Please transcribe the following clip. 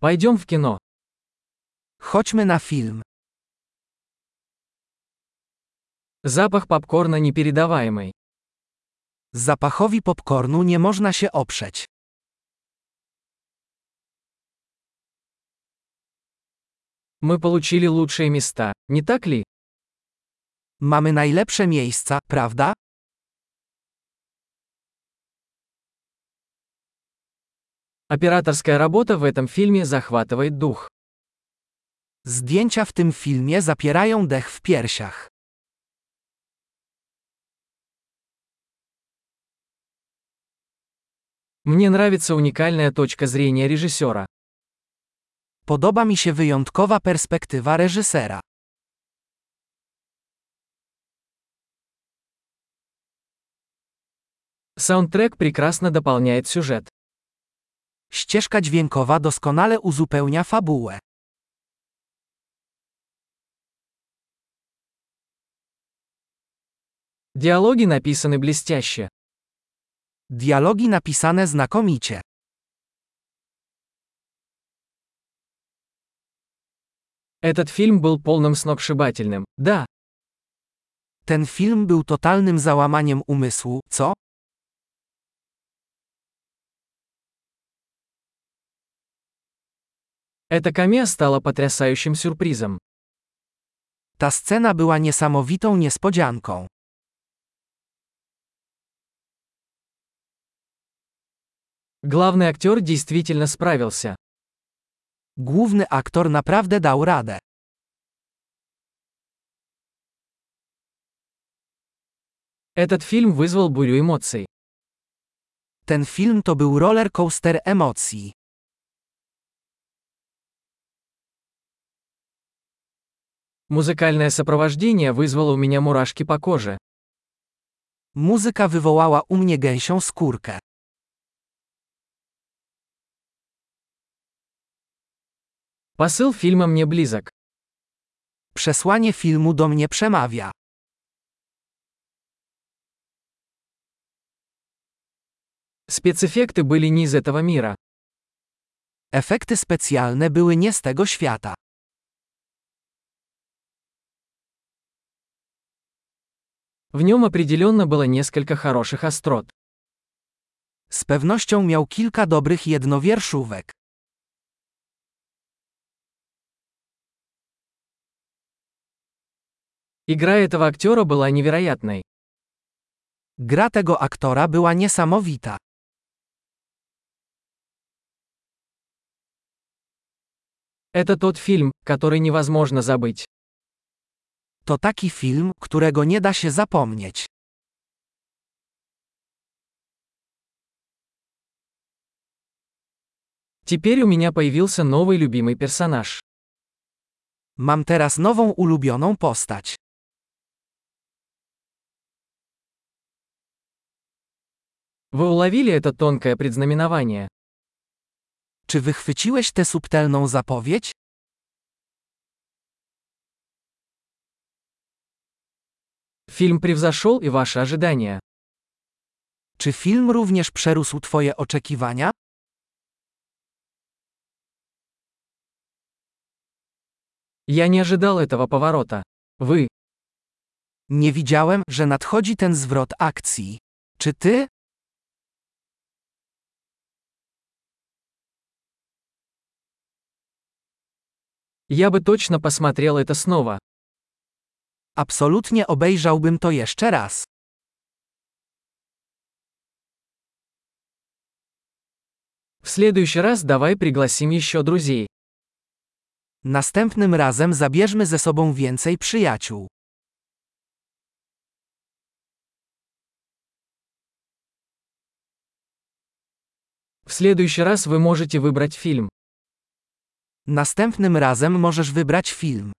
Пойдем в кино. Chodźmy na film. Запах попкорна непередаваемый. Zapachowi popcornu nie można się oprzeć. Мы получили лучшие места, не так ли? Mamy najlepsze miejsca, prawda? Операторская работа в этом фильме захватывает дух. Zdjęcia w tym filmie zapierają dech w piersiach. Мне нравится уникальная точка зрения режиссера. Podoba mi się wyjątkowa perspektywa reżysera. Саундтрек прекрасно дополняет сюжет. Ścieżka dźwiękowa doskonale uzupełnia fabułę. Диалоги написаны блестяще. Dialogi napisane znakomicie. Этот фильм был полным сногсшибательным. Да, Ten film był totalnym załamaniem umysłu, co? Эта камея стала потрясающим сюрпризом. Ta scena była niesamowitą niespodzianką. Главный актер действительно справился. Główny aktor naprawdę dał radę. Этот фильм вызвал бурю эмоций. Ten film to był roller coaster emocji. Музыкальное сопровождение вызвало у меня мурашки по коже. Muzyka wywołała u mnie gęsią skórkę. Посыл фильма мне близок. Przesłanie filmu do mnie przemawia. Спецэффекты были не из этого мира. Efekty specjalne były nie z tego świata. В нем определенно было несколько хороших острот. Z pewnością miał kilka dobrych jednowierszówek. Игра этого актера была невероятной. Gra tego aktora była niesamowita. Это тот фильм, который невозможно забыть. To taki film, którego nie da się zapomnieć. Теперь у меня появился новый любимый персонаж. Mam teraz nową ulubioną postać. Вы уловили это тонкое предзнаменование? Czy wychwyciłeś tę subtelną zapowiedź? Фильм превзошел и ваши ожидания. Czy film również przerósł Twoje oczekiwania? Я не ожидал этого поворота. Вы. Nie widziałem, że nadchodzi ten zwrot akcji. Czy ty? Я бы точно посмотрел это снова. Absolutnie obejrzałbym to jeszcze raz. В следующий раз давай пригласим еще друзей. Następnym razem zabierzmy ze sobą więcej przyjaciół. В следующий раз вы можете выбрать фильм. Następnym razem możesz wybrać film.